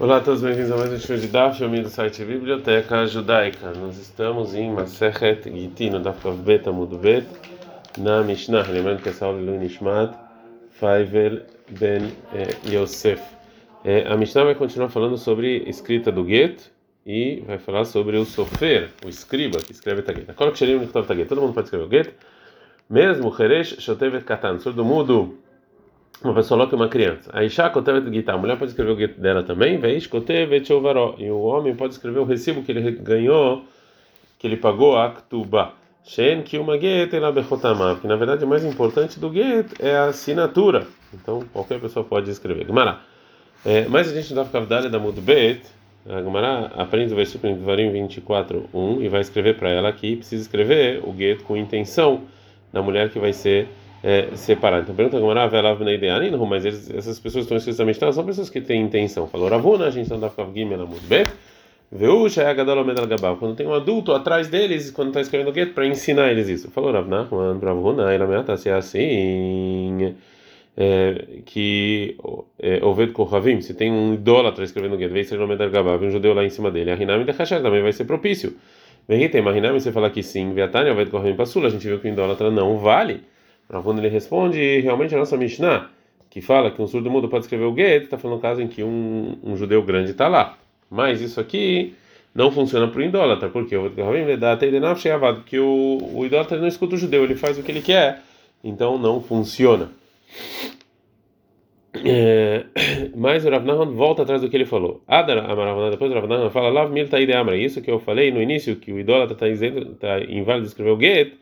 Olá a todos, bem-vindos a mais um show de Daf, eu do site Biblioteca Judaica. Nós estamos em Masechet Gitin, no Daf Bet Amud Bet, na Mishnah. Lembrando que essa aula é Lui Nishmat Faivel Ben eh, Yosef. Eh, a Mishnah vai continuar falando sobre escrita do Get e vai falar sobre o Sofer, o escriba que escreve Taget. Agora que Sherim Taget, todo mundo pode escrever o Get, mesmo Heresh Shotevet Katan, surdo mudo uma pessoa louca e uma criança. A Isha Kotevet Gita, a mulher pode escrever o gueto dela também, e o homem pode escrever o recibo que ele ganhou, que ele pagou a Ela Bechotamav, que na verdade o mais importante do get é a assinatura. Então qualquer pessoa pode escrever. Gemara. É, mas a gente não vai ficar da Mudbet. A Gemara aprende o versículo em Devarim 24, 1 e vai escrever para ela que precisa escrever o get com intenção da mulher que vai ser é, separar. Então pergunta como Ravelav Neideani, não, mas eles, essas pessoas estão Mishnah são pessoas que têm intenção. Falou Ravuna, a gente não dá Gimel Amud Bet. Veusha é Gadol Omed Gabav. Quando tem um adulto atrás deles, quando está escrevendo o gueto, para ensinar eles isso. Falou Rav Nachman, Ravuna, ele ameaça se é assim. É, que é, Oved Kohavim, se tem um idólatra escrevendo o gueto, veio ser o Omed Gabav, um judeu lá em cima dele, a Hinami de Hashar também vai ser propício. Vem tem, mas Hinami você fala que sim, Viatani, Oved Kohavim Passula, a gente viu que o idólatra não vale. Ravuna ele responde, realmente a nossa Mishnah, que fala que um surdo mudo pode escrever o get, está falando no caso em que um, um judeu grande está lá. Mas isso aqui não funciona para o idólatra, porque o o, idólatra não escuta o judeu, ele faz o que ele quer, então não funciona. É, mas o Rav volta atrás do que ele falou. Adar Amaravana, depois o Rav fala, Lav Mil Taide Amra, isso que eu falei no início, que o idólatra está tá inválido de escrever o get,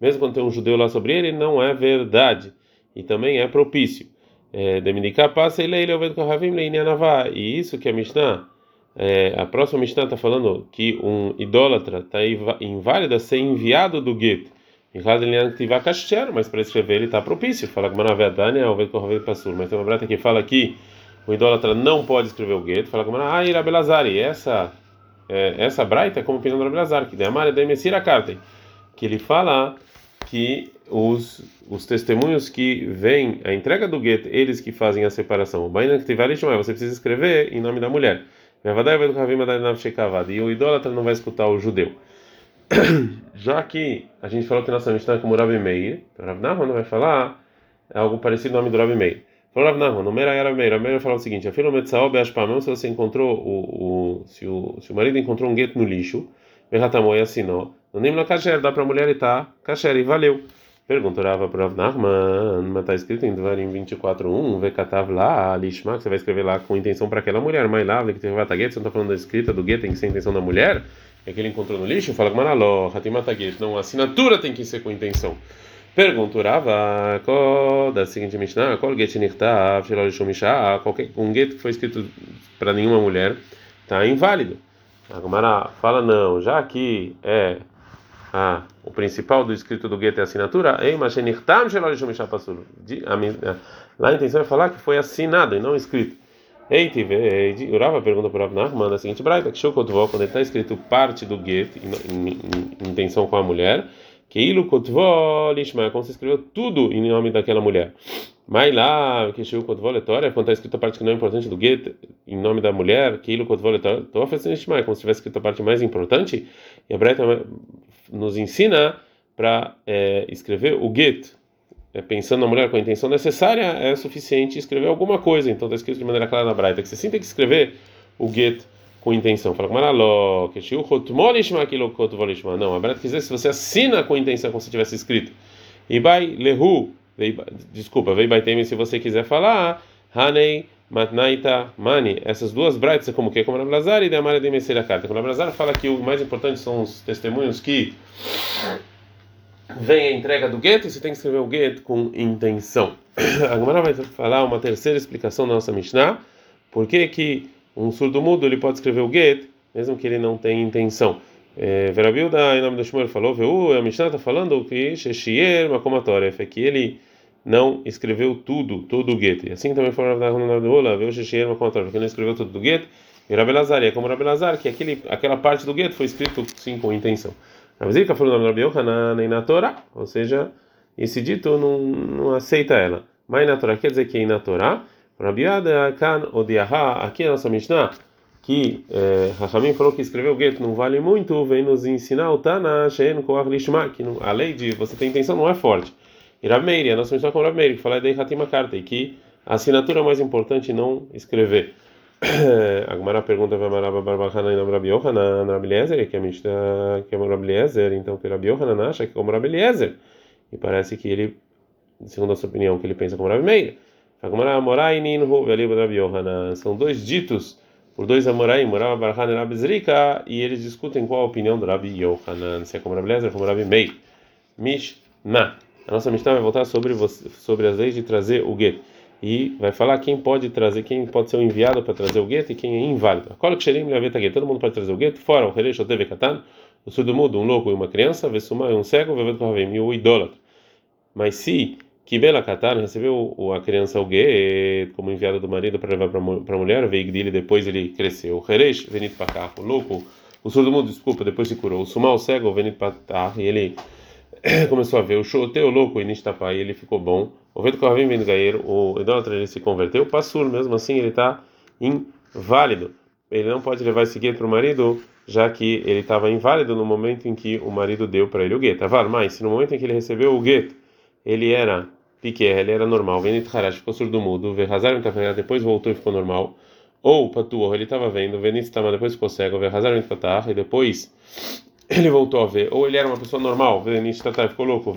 mesmo quando tem um judeu lá sobre ele, não é verdade e também é propício. É, passa ele e isso que a Mishnah, é, a próxima Mishnah está falando que um idólatra está inválido a ser enviado do gueto. Mas para escrever ele está propício. Fala que Manavedani é o Passur. Mas tem uma brata que fala que o idólatra não pode escrever o gueto. Fala que Manavedani, Belazari. Essa, é, essa braita é como opinião do Belazar, que de Amara de Messira Carta. Que ele fala que os, os testemunhos que vêm a entrega do gueto, eles que fazem a separação. Você precisa escrever em nome da mulher. E o idólatra não vai escutar o judeu. Já que a gente falou que nossa Mishnah é como Rabi Meir, então Rav Nahman vai falar algo parecido no nome do Rabi Meir. Falou Rav Nahman, no Meir era Meir. Rabi Meir falou o seguinte: Afilo Metzaob Ashpamão, se você encontrou o, o, se o, se o marido encontrou um gueto no lixo, Verratamoy assinou. No Nimla Kasher, dá para a mulher e tá Kasher, e valeu. Perguntou para Rav Nachman, mas está escrito em Dvarim 24.1, Vekatav lá, Lishma, que você vai escrever lá com intenção para aquela mulher, mas lá, que teve Vataget, você não está falando da escrita do Get, tem que ser a intenção da mulher, é que ele encontrou no lixo, fala com Manaló, Hatimataget, não, a assinatura tem que ser com intenção. Perguntou Rava, da seguinte Mishnah, qual Get Nirtav, qualquer um Get que foi escrito para nenhuma mulher, está inválido. A fala não, já que é ah, o principal do escrito do gueto é a assinatura, lá a intenção é falar que foi assinado e não escrito. Ei, tive, Urava pergunta para Rav da seguinte braita, que Shokotvó, quando está escrito parte do gueto, intenção com a mulher, que Ilu Kotvó Lishma, como se escreveu tudo em nome daquela mulher. Mas lá, que Shiu Kotvó Letória, quando está escrito a parte que não é importante do gueto, em nome da mulher, que Ilu Kotvó Letória, como se tivesse escrito a parte mais importante, e a Braita nos ensina para é, escrever o get, é, pensando na mulher com a intenção necessária, é suficiente escrever alguma coisa. Então está escrito de maneira clara na Braita que você sim tem que escrever o get com intenção. Fala com Não, a Braita quer dizer se você assina com intenção como se tivesse escrito. Vai lehu, desculpa, vei baitem se você quiser falar, hanei Matnaita Mani. Essas duas é como que? Como Rablazar e de Amara de Carta. Quando Rablazar fala que o mais importante são os testemunhos que vem a entrega do gueto e você tem que escrever o gueto com intenção. Agora vai falar uma terceira explicação da nossa Mishnah. Por que, que um surdo mudo ele pode escrever o gueto mesmo que ele não tenha intenção? É, Verabilda, em nome do Shmuel, falou: a Mishnah está falando que Sheshier Makomatoref, é que ele não escreveu tudo, todo o gueto. Assim também foi Rav Nahum Rola, veio Sheshier Makomator, porque não escreveu tudo do gueto. E Rav Elazar, é como Rav Elazar, que aquele, aquela parte do gueto foi escrito sim com intenção. Rav Zika falou no nome de Rabi na Torá, ou seja, esse dito não, não aceita ela. Mas na Torá quer dizer que é na Torá, Rabiada kan odiaha, aqui é a nossa Mishnah, que é, falou que escrever o gueto não vale muito, vem nos ensinar o Tana Shein Koach Lishma, que a lei de você ter intenção não é forte. E Rav Meir, a nossa Mishnah com Rav Meir, que fala de Hatima Carta, e que a assinatura é mais importante não escrever. A Gemara pergunta para Maraba Barbachana e Rabi Yohanan, Rabi Eliezer, que é Mishnah que é Rabi Eliezer, então que Rabi Yohanan acha que é como Rabi Eliezer. E parece que ele, segundo a sua opinião, que ele pensa como Rabi Meir. A Morai Ninhu Veliba Rabi Yohanan. São dois ditos por dois Amoraim, Morava Barhan e Rabi Zrika, e eles discutem qual a opinião do Rabi Yohanan, se é como Rabi Eliezer ou como Rabi Meir. Mishnah. A nossa Mishnah vai voltar sobre, sobre as leis de trazer o gueto e vai falar quem pode trazer, quem pode ser o enviado para trazer o gueto e quem é inválido. Cola que xerim gueto, todo mundo pode trazer o gueto, fora o rerecho teve katan, o surdo mudo, um louco e uma criança, vesumá um cego, kohavim e o idólatra. Mas se Kibela Katan recebeu a criança o gueto como enviado do marido para levar para a mulher, veio dele depois ele cresceu. O reresh venit para o louco, o surdo mudo, desculpa, depois se curou. O sumá o cego venit para e ele começou a ver o choteu louco e nistapá e ele ficou bom. O vento corvim vendo gaeiro, o idólatra ele se converteu, passou mesmo assim ele está inválido. Ele não pode levar esse gueto para o marido, já que ele estava inválido no momento em que o marido deu para ele o gueto. Avar, mas se no momento em que ele recebeu o gueto, ele era piquer, ele era normal, venit harash, ficou surdo mudo, verrazar depois voltou e ficou normal. Ou patuor, ele estava vendo, venit depois ficou cego, verrazar e depois ele voltou a ver, ou ele era uma pessoa normal, ficou louco,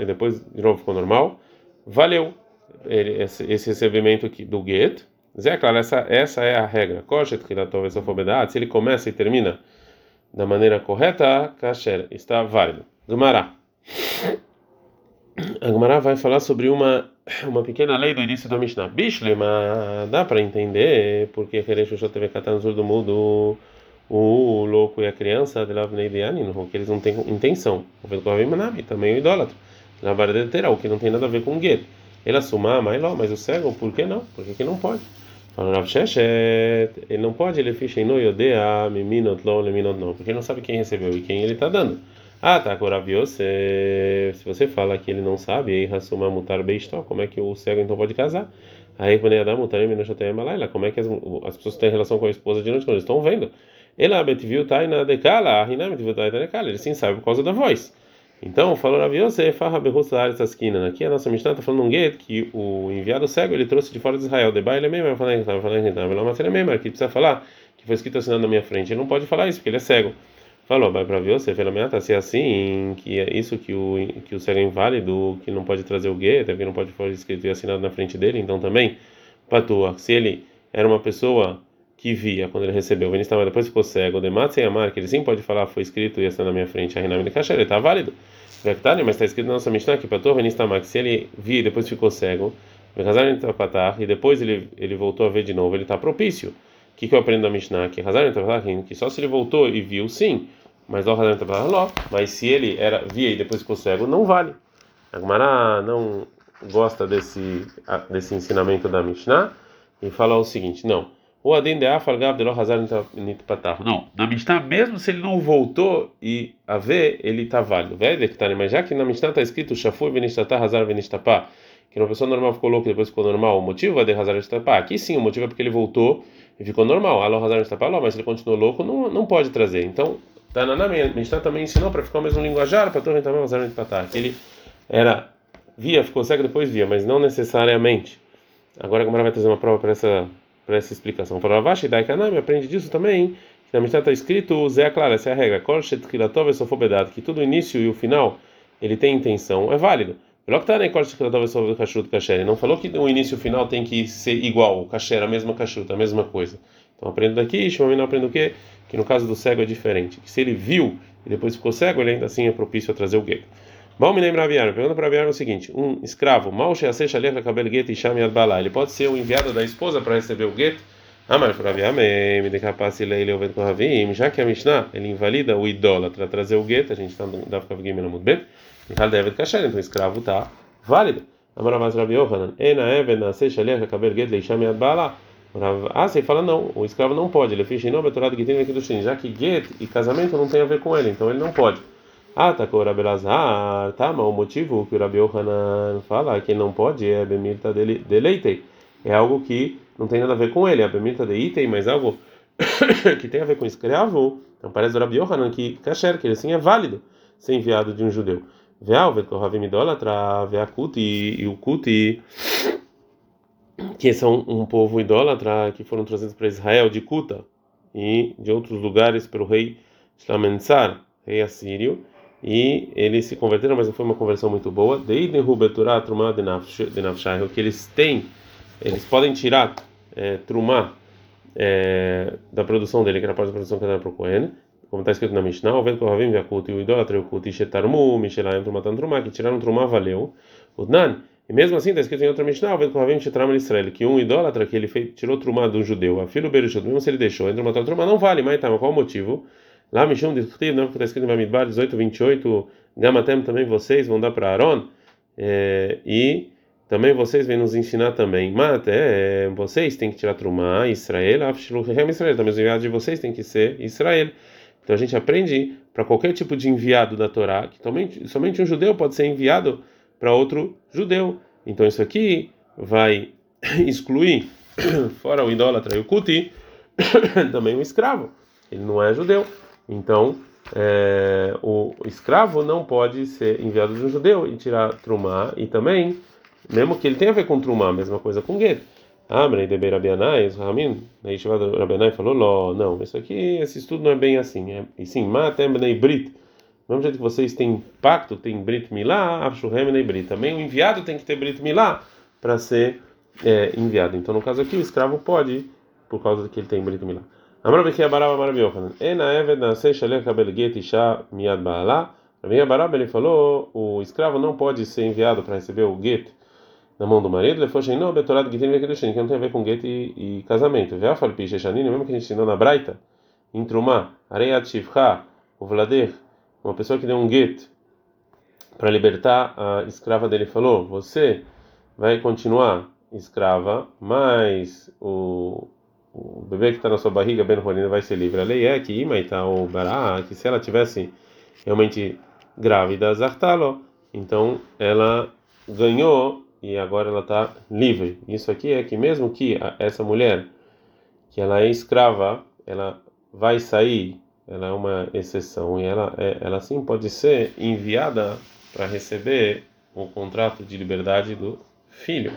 e depois de novo ficou normal, valeu ele, esse, esse, recebimento aqui do get. Zé, claro, essa, essa é a regra. Se ele começa e termina da maneira correta, kasher, está válido. Gumará. A Gumará vai falar sobre uma uma pequena lei do início da Mishnah. Bishlema, dá para entender porque Heresh teve Katanzur do mundo o louco e a criança que eles não têm intenção. O também o idólatra. Na verdade, o que não tem nada a ver com o gueto. Ele assuma, mas não, mas o cego, por que não? Por que, que não pode? Rav ele não pode, ele ficha em no yodea, miminot porque ele não sabe quem recebeu e quem ele está dando. Ah, tá, Koraviose, se você fala que ele não sabe, aí Hassuma mutar beistó, como é que o cego então pode casar? Aí, quando ele dá mutar, como é que as, as pessoas têm relação com a esposa de noite quando eles estão vendo? Ela betviu taina decala, a betviu taina decala. Ele sim sabe por causa da voz. Então, falou Rav Yosef, farra berrusar essa esquina. Aqui a nossa Mishnah está falando um gueto que o enviado cego ele trouxe de fora de Israel. De baile mesmo, falando que falando que estava uma matéria mesmo, que precisa falar que foi escrito assinando na minha frente. Ele não pode falar isso porque ele é cego. Falou, vai para Rav Yosef, ela está se assim, que é isso que o que o cego é inválido, que não pode trazer o gueto, que não pode fazer escrito e assinado na frente dele. Então também, patua, se ele era uma pessoa que via quando ele recebeu, o estava depois ficou cego, de sem amar, que ele sim pode falar, foi escrito e está na minha frente, a Rename de Kasher, está válido. Mas está escrito na nossa Mishnah que para Torre que se ele via e depois ficou cego, e depois ele, ele voltou a ver de novo, ele está propício. O que, que eu aprendo da Mishnah? Que que só se ele voltou e viu, sim, mas mas se ele era via e depois ficou cego, não vale. A Gemara não gosta desse, desse ensinamento da Mishnah e fala o seguinte: não. O Adem de Afalgav de Lohazar Nitpatah. Não, na Mishnah, mesmo se ele não voltou e a ver, ele está válido. Mas já que na Mishnah está escrito Shafur Venishtatah Hazar Venistapá, que uma pessoa normal ficou louca e depois ficou normal, o motivo é de Hazar Venistapá. Aqui sim, o motivo é porque ele voltou e ficou normal. Alô Hazar Venistapá, mas ele continuou louco, não, não pode trazer. Então, tá na Mishnah também ensinou para ficar o mesmo linguajar, para torre também Hazar Venistapá. Que ele era, via, ficou cego depois via, mas não necessariamente. Agora a Gamara vai trazer uma prova para essa para essa explicação. Falou Ravashi Dai Kanami aprende disso também, que na Mishnah está escrito, Zé Clara, essa é a regra, que tudo o início e o final ele tem intenção, é válido. Não falou que o início e o final tem que ser igual, o kasher, a mesma kashrut, a mesma coisa. Então aprendo daqui, Shimon aprende o quê? Que no caso do cego é diferente. Que se ele viu e depois ficou cego, ele ainda assim é propício a trazer o gueto. Mal me lembra Abiar, pergunta para Abiar o seguinte: um escravo, mal ele pode ser o enviado da esposa para receber o gueto? Ah, mas para Abiar, me de capaz ele ouvindo com Ravim, já que a Mishnah ele invalida o idólatra trazer o gueto, a gente está dá para ficar muito bem. Então o escravo está válido. Amaravaz Rabi Yohanan, ena even nasce shalech kabel get leisham yad. Ah, você fala não, o escravo não pode, ele fez em nome do aqui do Shin, já que get e casamento não tem a ver com ele, então ele não pode. Ah, tá com o Rabi Lazar, tá, mas o motivo que o Rabi Yohanan fala que não pode é Bemilta deleitei. é algo que não tem nada a ver com ele, a bemita de item, mas algo que tem a ver com escravo, então parece do Rabi Yohanan que kasher, que ele assim é válido ser enviado de um judeu. Veal, Kohavim idólatra, Veakut e o Kuti, que são um povo idólatra que foram trazidos para Israel de Kuta e de outros lugares pelo rei Shlamentsar, rei assírio, e eles se converteram, mas não foi uma conversão muito boa. Deidem Rubeturah Trumah de Nafshai, que eles têm, eles podem tirar é, Trumah é, da produção dele, que era parte da produção que era para o Cohen, como está escrito na Mishnah, o Ved Kohavim Yakut e o idólatra Yakut e Shetarmu, Mishelayim Trumatan Trumah, que tiraram Trumah, valeu. Udnan, e mesmo assim está escrito em outra Mishnah, o Ved Kohavim Shetram Israel, que um idólatra que ele fez, tirou Trumah do judeu, a filho Berishot, mesmo se ele deixou, entre uma Trumah, não vale, mas tá, mas qual o motivo? Lá Mishum Dichtiv, não, está escrito em Bamidbar 18, 28, Gamatem também vocês vão dar para Aaron, é, e também vocês vêm nos ensinar também, mas é, vocês têm que tirar Trumah, Israel, Afshiluchem Israel, também os enviados de vocês têm que ser Israel. Então a gente aprende para qualquer tipo de enviado da Torá que somente, somente um judeu pode ser enviado para outro judeu. Então isso aqui vai excluir, fora o idólatra e o kuti, também o escravo. Ele não é judeu. Então é, o escravo não pode ser enviado de um judeu e tirar trumá e também, mesmo que ele tenha a ver com trumá, mesma coisa com gueto. Abre de Berabianai, Ramin, na Yeshiva Rabianai falou: não, isso aqui, esse estudo não é bem assim. É, e sim, Matem Bnei Brit. Do mesmo jeito que vocês têm pacto, tem Brit Milá, Avshuhem Bnei Brit. Também o enviado tem que ter Brit Milá para ser é, enviado. Então, no caso aqui, o escravo pode, por causa que ele tem Brit Milá. Amar Bechi Abaraba Marabi Yochanan. Ena Eved Nasei Shalech Kabel Get Isha Miad Baalá. Rabi Abaraba ele falou: o escravo não pode ser enviado para receber o get na mão do marido, ele falou betorado gitin vekidushin, que tem a ver com gueto e, e casamento. Vê a falpi sheshanini, mesmo que a gente ensinou na Braita, em Trumá, areiat shivcha, o vlader, uma pessoa que deu um gueto para libertar a escrava dele, falou, você vai continuar escrava, mas o, o bebê que está na sua barriga, Ben Rolina, vai ser livre. A lei é que Imaita ou Bará, que se ela tivesse realmente grávida, Zartalo, então ela ganhou e agora ela está livre. Isso aqui é que mesmo que essa mulher, que ela é escrava, ela vai sair, ela é uma exceção e ela, é, ela sim pode ser enviada para receber o contrato de liberdade do filho.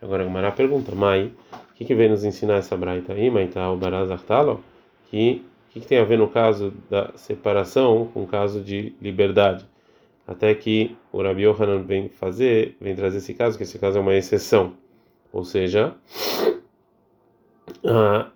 Agora a Gumara pergunta, mãe, o que, que vem nos ensinar essa braita aí, mãe, tá o barazartalo? Que o que, que tem a ver no caso da separação com o caso de liberdade? até que o Rabi Yohanan vem fazer, vem trazer esse caso, que esse caso é uma exceção. Ou seja, a,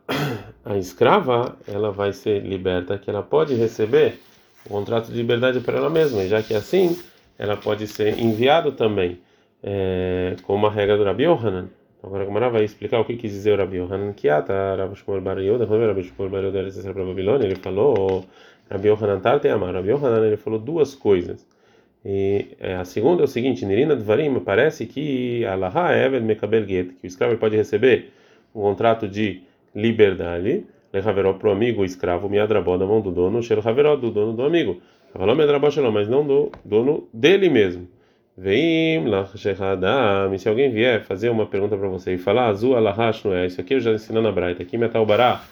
a escrava, ela vai ser liberta, que ela pode receber o contrato de liberdade para ela mesma, já que é assim, ela pode ser enviado também, é, com uma regra do Rabi Yohanan. Agora a Gamara vai explicar o que quis dizer o Rabi Yohanan Kiata, Rabi Shmuel Bar Yehuda, quando Rabi Shmuel Bar Yehuda para a Babilônia, ele falou, Rabi Yohanan Tarte Amar, Rabi Yohanan ele falou duas coisas. E é, a segunda é o seguinte: Nirina Dvarim, parece que Allah Eved Mekabel Get, que o escravo pode receber um contrato de liberdade, Lechaveró para o amigo, o escravo, Miadrabó da mão do dono, Shel Haveró do dono do amigo. Falou Miadrabó Shalom, mas não do dono dele mesmo. Veim Lachechadam, se alguém vier fazer uma pergunta para você e falar, Azul Alahash não é, isso aqui eu já ensinei na Braita, aqui Metal Bará,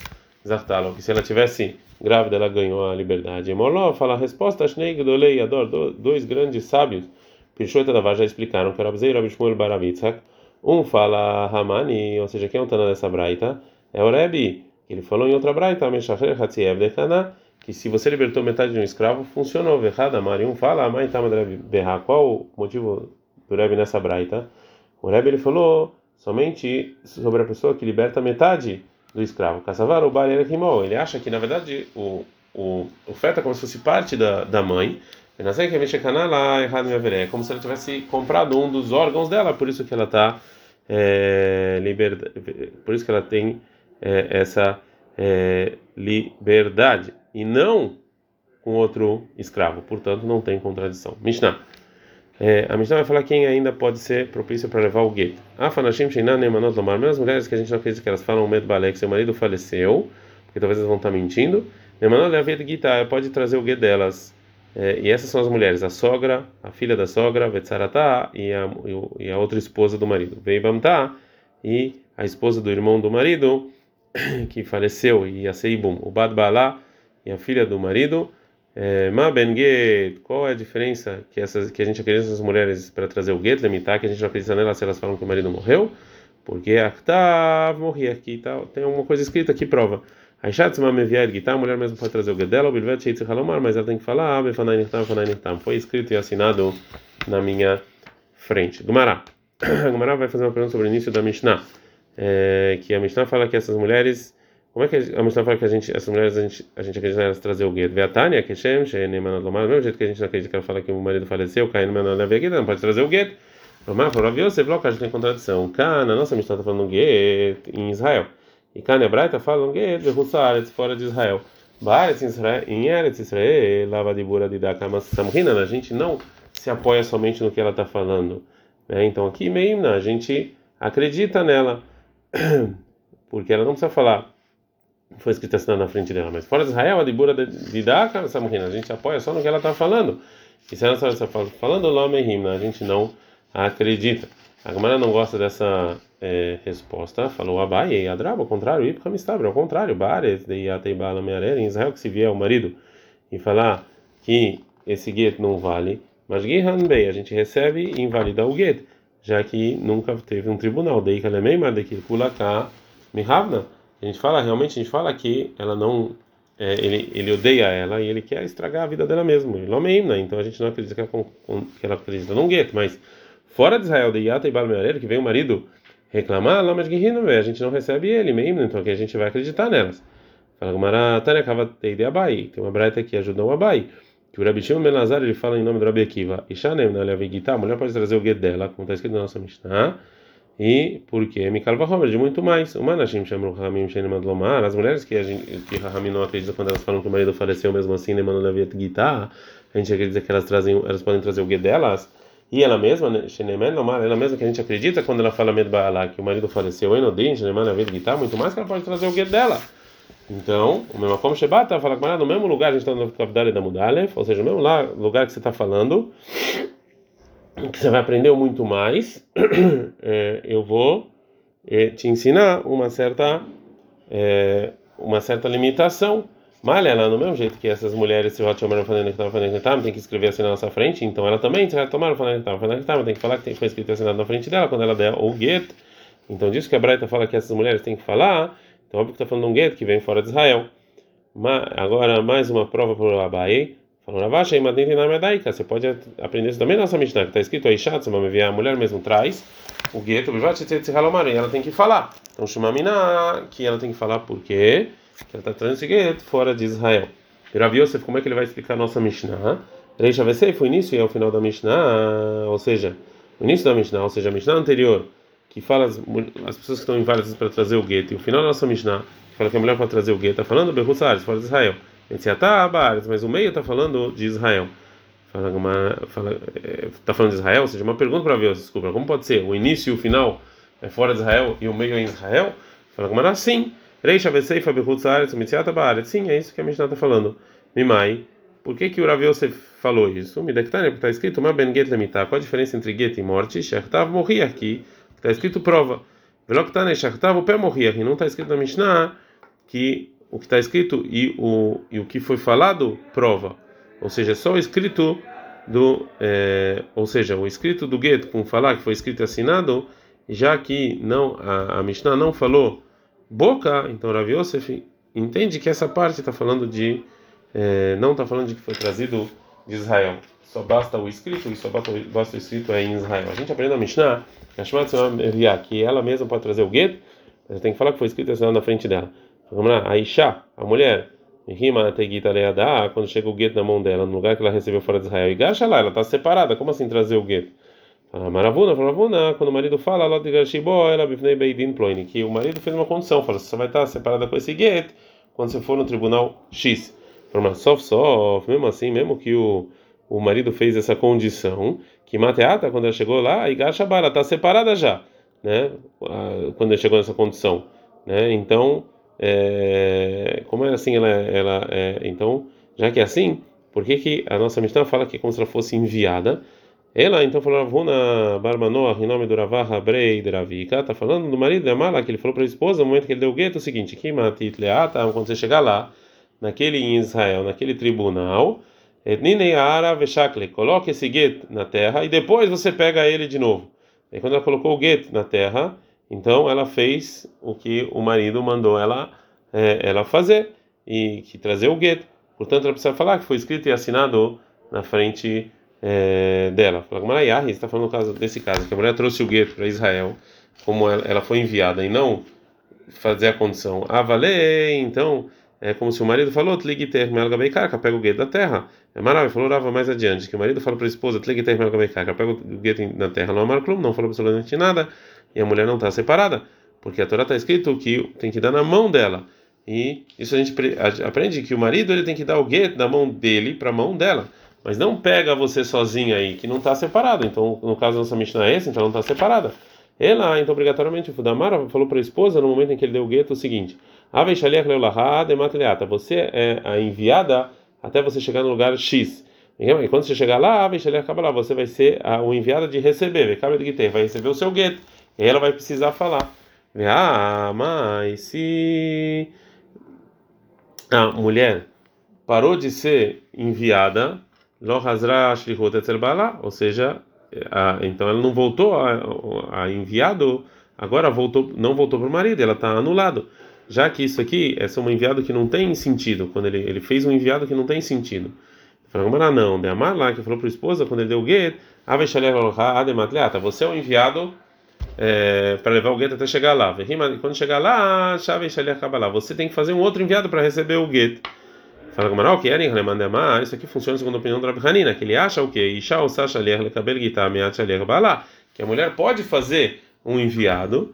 Zartalo, que se ela tivesse grávida, ela ganhou a liberdade. Moló fala resposta, Shnei Gdolei Ador, dois grandes sábios, Pichota da já explicaram que era Rabzei Rabi Shmuel Baravitzak. Um fala Hamani, ou seja, quem é o Tana dessa braita? É o que ele falou em outra braita, Meshacher Hatziev Dekana, que se você libertou metade de um escravo, funcionou. Verrada, Mari, um fala, Mãe Tama Berra. Qual o motivo do Rebbe nessa braita? O Rebbe ele falou somente sobre a pessoa que liberta metade do escravo. Kassavar o bar ele acha que na verdade o o, o feto é como se fosse parte da, da mãe. É como se ela tivesse comprado um dos órgãos dela, por isso que ela está é, por isso que ela tem é, essa é, liberdade e não com outro escravo. Portanto, não tem contradição. Mishnah. É, a Mishnah vai falar quem ainda pode ser propício para levar o gueto. Afanashim Sheinan Nemanot Lomar, mesmo as mulheres que a gente não acredita que elas falam o medo balé que seu marido faleceu, porque talvez elas vão estar mentindo. Nemanot Levet Gita pode trazer o gueto delas. É, e essas são as mulheres, a sogra, a filha da sogra, Vetsaratá e a, e a outra esposa do marido. Veibamtá e a esposa do irmão do marido que faleceu e ia ser Ibum, o Bad Balá e a filha do marido. É, Ma Ben Get, qual é a diferença que, essas, que a gente acredita nessas mulheres para trazer o Get, limitar, que a gente não acredita nelas se elas falam que o marido morreu? Porque Achtav morria aqui, tá, tem uma coisa escrita que prova. A mulher mesmo pode trazer o Get dela, o Bilvet Halomar, mas ela tem que falar, Nirtam. Foi escrito e assinado na minha frente. Gumará. Gumará vai fazer uma pergunta sobre o início da Mishnah. É, que a Mishnah fala que essas mulheres como é que a Mishnah fala que a gente, essas mulheres, a gente, a gente acredita nelas trazer o gueto? Veatânia, Keshem, Sheneman Adomar, do mesmo jeito que a gente não acredita que ela fala que o marido faleceu, Caim leva aqui, não pode trazer o gueto. Romar, Rav Yosef, logo a gente tem contradição. Cana, nossa Mishnah está falando gueto em Israel. E Cana Braita fala um gueto, Behussaaretz, fora de Israel. Baaretz em Israel, em Eretz Israel, lava de bura de Dakama Samrina, a gente não se apoia somente no que ela está falando. Né? Então aqui, meio, a gente acredita nela, porque ela não precisa falar foi escrito assim na frente dela. Mas fora de Israel, a Dibura de Daka, essa a gente apoia só no que ela está falando. E se ela está falando Lomehim, a gente não acredita. A Gamara não gosta dessa é, resposta. Falou Abai e Adraba, ao contrário, Ipkamistabra, ao contrário, Bares de Yateibala Mearer, em Israel, que se vier o marido e falar que esse gueto não vale, mas Gihan a gente recebe e invalida o gueto, já que nunca teve um tribunal. Daí que ela é meio de que Kulaka Mihavna a gente fala, realmente, a gente fala que ela não. É, ele, ele odeia ela e ele quer estragar a vida dela mesmo. É então a gente não acredita que ela, que ela acredita num gueto, mas fora de Israel, de Yata e Balmeareiro, que vem o marido reclamar, lá mas a gente não recebe ele, mesmo, então aqui a gente vai acreditar nelas. Fala Gumara, Tânia Kavatei de Abai, tem uma braita que ajudou o Abai, que o Rabi Shimon Benazar ele fala em nome do Rabi Akiva, Ishanem na Levigita, a mulher pode trazer o gueto dela, como está escrito na nossa Mishnah e porque Mikal Vahomer, de muito mais. O Manashim chamam Ramim Shenemad Lomar, as mulheres que a gente, que Ramim não acredita quando elas falam que o marido faleceu mesmo assim, Nemano Leviat Guitar, a gente acredita que elas trazem, elas podem trazer o guia delas. E ela mesma, Sheneman Lomar, ela mesma que a gente acredita quando ela fala Medbaala, que o marido faleceu, Enodin, Sheneman Leviat Guitar, muito mais que ela pode trazer o guia dela. Então, o mesmo como Shebata, fala com ela, no mesmo lugar, a gente está no Kavdale da Mudalef, ou seja, no mesmo lugar que você está falando, que você vai aprender muito mais, é, eu vou é, te ensinar uma certa é, uma certa limitação. Malha, ela no mesmo jeito que essas mulheres, se o Hatchomer falando que estava falando que tem que escrever assim na nossa frente, então ela também, se tomar falando que estava falando que tem que falar que foi escrito assinado na frente dela quando ela der o get. Então disso que a Braita fala que essas mulheres têm que falar, então óbvio que está falando um get que vem fora de Israel. Mas, agora mais uma prova para o Abai. Falou Ravashi, você pode aprender isso também na nossa Mishnah, que está escrito aí, Shatz, a mulher mesmo traz o gueto, e ela tem que falar. Então, Shumamina, que ela tem que falar por quê? Que ela está trazendo esse gueto fora de Israel. E Rav Yosef, como é que ele vai explicar a nossa Mishnah? Reisha Vesei foi o início e é o final da Mishnah, ou seja, o início da Mishnah, ou seja, a Mishnah anterior, que fala as, as pessoas que estão inválidas para trazer o gueto, e o final da nossa Mishnah, que fala que a mulher pode trazer o gueto, está falando Behussares, fora de Israel mas o meio está falando de Israel. Fala, uma, fala, é, tá falando de Israel, ou seja, uma pergunta para ver, desculpa, como pode ser? O início e o final é fora de Israel e o meio é em Israel? Fala, como era sim. Reisha Veseifa Behutzaretz. Sim, é isso que a Mishnah está falando. Mimai. Por que que o Rav Yosef falou isso? Midektane, porque está escrito uma ben get. Qual a diferença entre get e morte? Shechtav morria aqui. Está escrito prova. Veloktane Shechtav o pé morria aqui. Não está escrito na Mishnah que o que está escrito e o, e o que foi falado prova. Ou seja, só o escrito do, é, ou seja, o escrito do gueto com falar que foi escrito e assinado, já que não a, a Mishnah não falou boca, então Rav Yosef entende que essa parte está falando de é, não está falando de que foi trazido de Israel. Só basta o escrito e só basta, basta o escrito é em Israel. A gente aprende na Mishnah que ela mesma pode trazer o gueto, mas tem que falar que foi escrito e assinado na frente dela. Vamos lá, a Isha, a mulher, rima Tegita Leadá, quando chega o gueto na mão dela, no lugar que ela recebeu fora de Israel, e gacha lá, ela está separada, como assim trazer o gueto? Maravuna, Maravuna, quando o marido fala, ela ela beidin ploini, que o marido fez uma condição, fala, você vai estar separada com esse gueto quando você for no tribunal X. Fala, sof, sof, mesmo assim, mesmo que o, o marido fez essa condição, que mateata, quando ela chegou lá, e gacha ela está separada já, né? Quando ele chegou nessa condição, né? Então, é, como é assim, ela, ela é, então, já que é assim, por que, que a nossa Mishnah fala que é como se ela fosse enviada? Ela então falou Ravuna Barmanoah, em nome do Ravaha Brei de Ravika, está falando do marido de Amala, que ele falou para a esposa no momento que ele deu o gueto, o seguinte: Kimatit Leata, quando você chegar lá, naquele em Israel, naquele tribunal, Etninei Ara Veshakle, coloque esse gueto na terra e depois você pega ele de novo. E quando ela colocou o gueto na terra, então ela fez o que o marido mandou ela, é, ela fazer, e que trazer o gueto. Portanto, ela precisa falar que foi escrito e assinado na frente é, dela. Fala, Maraiah, está falando caso, desse caso, que a mulher trouxe o gueto para Israel, como ela, ela, foi enviada, e não fazer a condição. Ah, valeu, então, é como se o marido falou, Tligiter Melgabeikaka, pega o gueto da terra. É maravilhoso, falou Rava mais adiante, que o marido fala para a esposa, Tligiter Melgabeikaka, pega o gueto na terra, não é não falou absolutamente nada, e a mulher não está separada, porque a Torá está escrito que tem que dar na mão dela. E isso a gente aprende que o marido ele tem que dar o gueto da mão dele para a mão dela. Mas não pega você sozinha aí, que não está separado. Então, no caso da nossa Mishnah é então não está separada. Ela, então, obrigatoriamente, o Fudamara falou para a esposa, no momento em que ele deu o gueto, o seguinte: Você é a enviada até você chegar no lugar X. E quando você chegar lá, você vai ser o enviado de receber. Vai receber o seu gueto. Ela vai precisar falar. Ah, mas se a mulher parou de ser enviada, ou seja, a, então ela não voltou a, a, enviado, agora voltou, não voltou para o marido, ela está anulado. Já que isso aqui é um enviado que não tem sentido, quando ele, ele fez um enviado que não tem sentido. Falou, não, de amar lá, que falou para a esposa, quando ele deu o get, você é o enviado é, para levar o gueto até chegar lá. E quando chegar lá, chave acaba lá. Você tem que fazer um outro enviado para receber o gueto. Fala com Maral, que é isso aqui funciona segundo a opinião do Rabi Hanina, que ele acha o quê? Isha o Sasha que a mulher pode fazer um enviado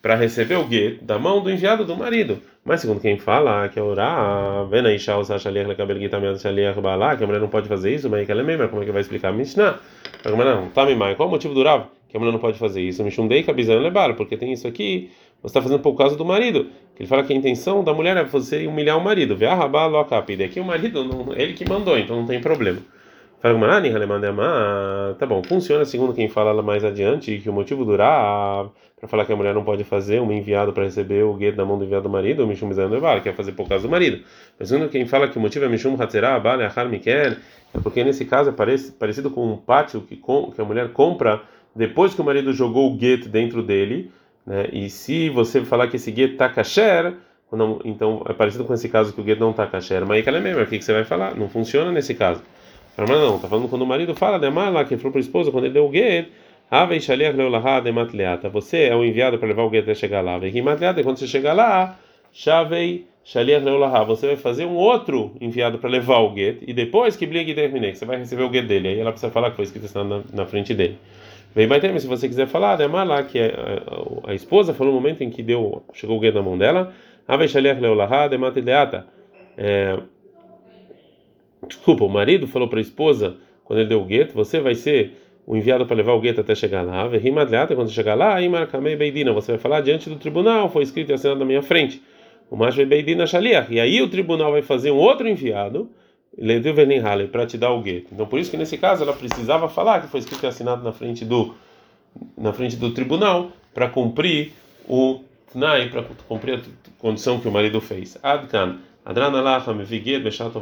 para receber o gueto da mão do enviado do marido. Mas segundo quem fala, que é orar, vendo Isha o Sasha que a mulher não pode fazer isso, mas que ela é mesma, como é que vai explicar Mishnah? Fala com o Maral, tá, qual o motivo do Rav? que a mulher não pode fazer isso. Mishundei cabizan lebar, porque tem isso aqui, você está fazendo por causa do marido. Ele fala que a intenção da mulher é você humilhar o marido. Vê a rabá locapide. Aqui o marido, não, ele que mandou, então não tem problema. Tá bom, funciona segundo quem fala mais adiante, que o motivo durar para falar que a mulher não pode fazer um enviado para receber o gueto da mão do enviado do marido, o Mishum Zanevar, que é fazer por causa do marido. Mas segundo quem fala que o motivo é Mishum Hatzerah, Bale, Achar Mikel, é porque nesse caso é parecido com um pátio que, que a mulher compra depois que o marido jogou o gueto dentro dele, né? E se você falar que esse gueto está kasher, então é parecido com esse caso que o gueto não está kasher, mas aí é mesmo, o que, que você vai falar? Não funciona nesse caso. Mas não, está falando quando o marido fala, de lá, que falou para a esposa, quando ele deu o gueto, você é o enviado para levar o gueto até chegar lá. E quando você chegar lá, Shavei você vai fazer um outro enviado para levar o gueto, e depois que bligue terminei, você vai receber o gueto dele. Aí ela precisa falar que foi escrito na, na frente dele. Vem mais se você quiser falar, né, lá que é, a, a, esposa falou no momento em que deu, chegou o gueto na mão dela, é, desculpa, o marido falou para a esposa quando ele deu o gueto, você vai ser o enviado para levar o gueto até chegar lá. Quando chegar lá, você vai falar diante do tribunal, foi escrito e assinado na minha frente. O macho beidina shaliach. E aí o tribunal vai fazer um outro enviado para te dar o gueto. Então por isso que nesse caso ela precisava falar que foi escrito e assinado na frente do na frente do tribunal para cumprir o tnai, para cumprir a condição que o marido fez. Adkan, Adrana Lacham Viged Beshat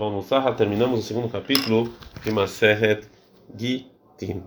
Terminamos o segundo capítulo de Maseret Gitin.